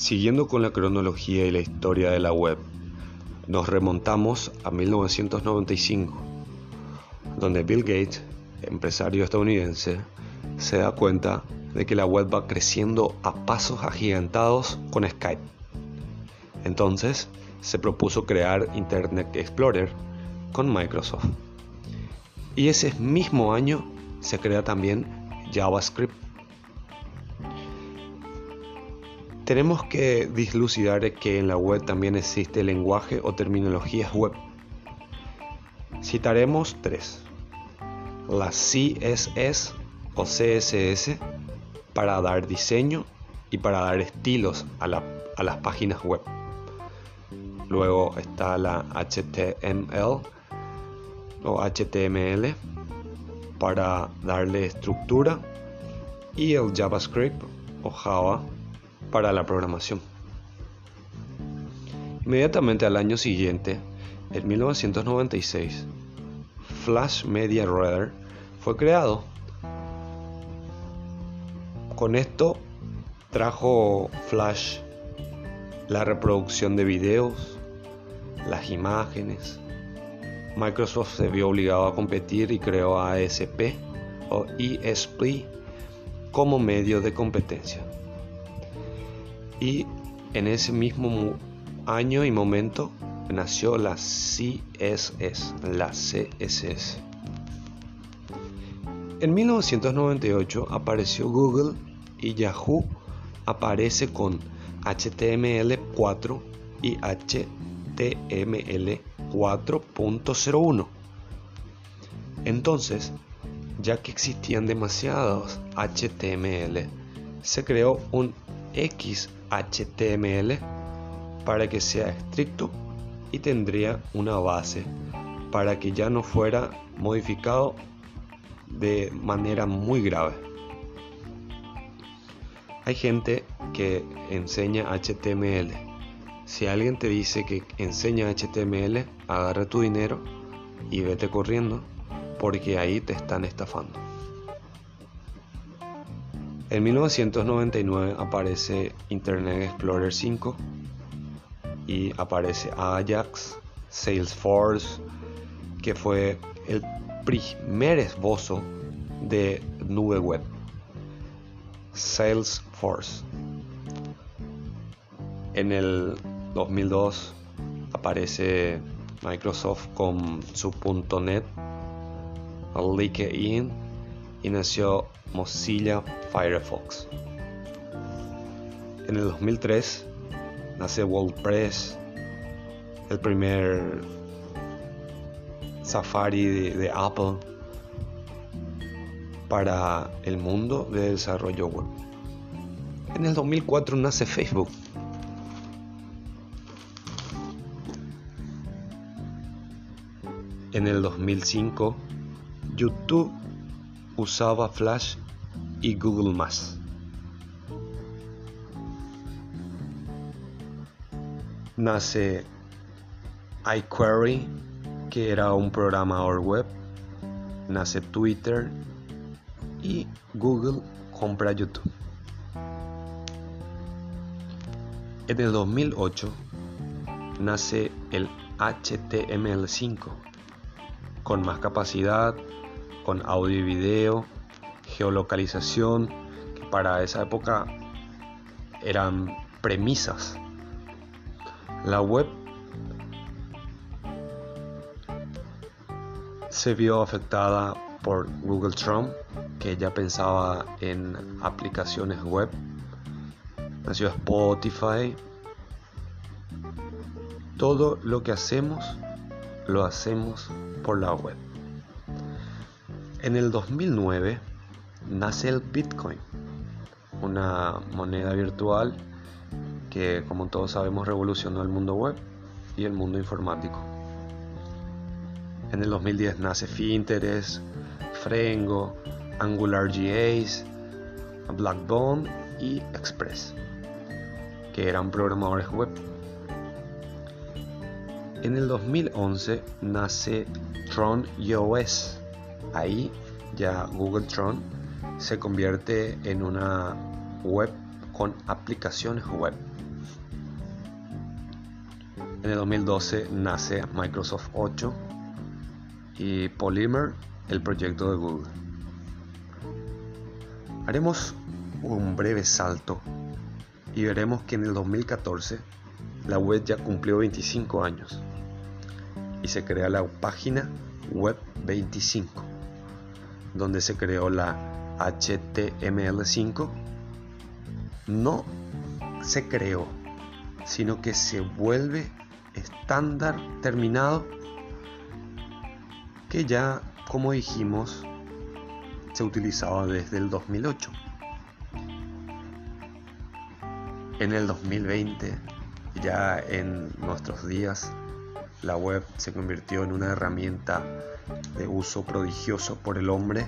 Siguiendo con la cronología y la historia de la web, nos remontamos a 1995, donde Bill Gates, empresario estadounidense, se da cuenta de que la web va creciendo a pasos agigantados con Skype. Entonces, se propuso crear Internet Explorer con Microsoft. Y ese mismo año se crea también JavaScript Tenemos que dislucidar que en la web también existe lenguaje o terminologías web. Citaremos tres. La CSS o CSS para dar diseño y para dar estilos a, a las páginas web. Luego está la HTML o HTML para darle estructura y el JavaScript o Java para la programación. Inmediatamente al año siguiente, en 1996, Flash Media Reader fue creado. Con esto trajo Flash la reproducción de videos, las imágenes. Microsoft se vio obligado a competir y creó ASP o ESP como medio de competencia y en ese mismo año y momento nació la CSS, la CSS. En 1998 apareció Google y Yahoo aparece con HTML4 y HTML 4.01. Entonces, ya que existían demasiados HTML, se creó un XHTML para que sea estricto y tendría una base para que ya no fuera modificado de manera muy grave. Hay gente que enseña HTML. Si alguien te dice que enseña HTML, agarra tu dinero y vete corriendo porque ahí te están estafando. En 1999 aparece Internet Explorer 5 y aparece Ajax, Salesforce, que fue el primer esbozo de nube web. Salesforce. En el 2002 aparece Microsoft con su .NET, LinkedIn y nació Mozilla Firefox. En el 2003 nace WordPress, el primer Safari de, Apple para el mundo de desarrollo web. En el 2004 nace Facebook. En el 2005 YouTube usaba Flash y Google Nace iQuery, que era un programador web. Nace Twitter y Google compra YouTube. En el 2008 nace el HTML5 con más capacidad, con audio y video, geolocalización, que para esa época eran premisas. La web se vio afectada por Google Chrome, que ya pensaba en aplicaciones web. Nació Spotify. Todo lo que hacemos lo hacemos por la web. En el 2009 nace el Bitcoin, una moneda virtual que como todos sabemos revolucionó el mundo web y el mundo informático. En el 2010 nace Finterest, Frengo, AngularJS, Blackbone y Express, que eran programadores web. En el 2011 nace Tron iOS, Ahí ya Google Tron se convierte en una web con aplicaciones web En el 2012 nace Microsoft 8 y Polymer, el proyecto de Google. Haremos un breve salto y veremos que en el 2014 la web ya cumplió 25 años y se crea la página web 25 donde se creó la HTML5 no se creó sino que se vuelve estándar terminado que ya como dijimos se utilizaba desde el 2008 en el 2020 ya en nuestros días la web se convirtió en una herramienta de uso prodigioso por el hombre,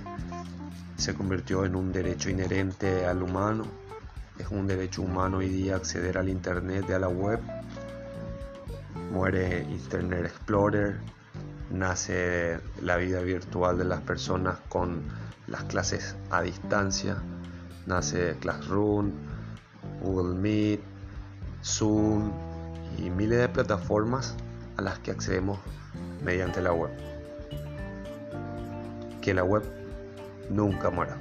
se convirtió en un derecho inherente al humano, es un derecho humano hoy día acceder al Internet y a la web. Muere Internet Explorer, nace la vida virtual de las personas con las clases a distancia, nace Classroom, Google Meet, Zoom y miles de plataformas a las que accedemos mediante la web. Que la web nunca muera.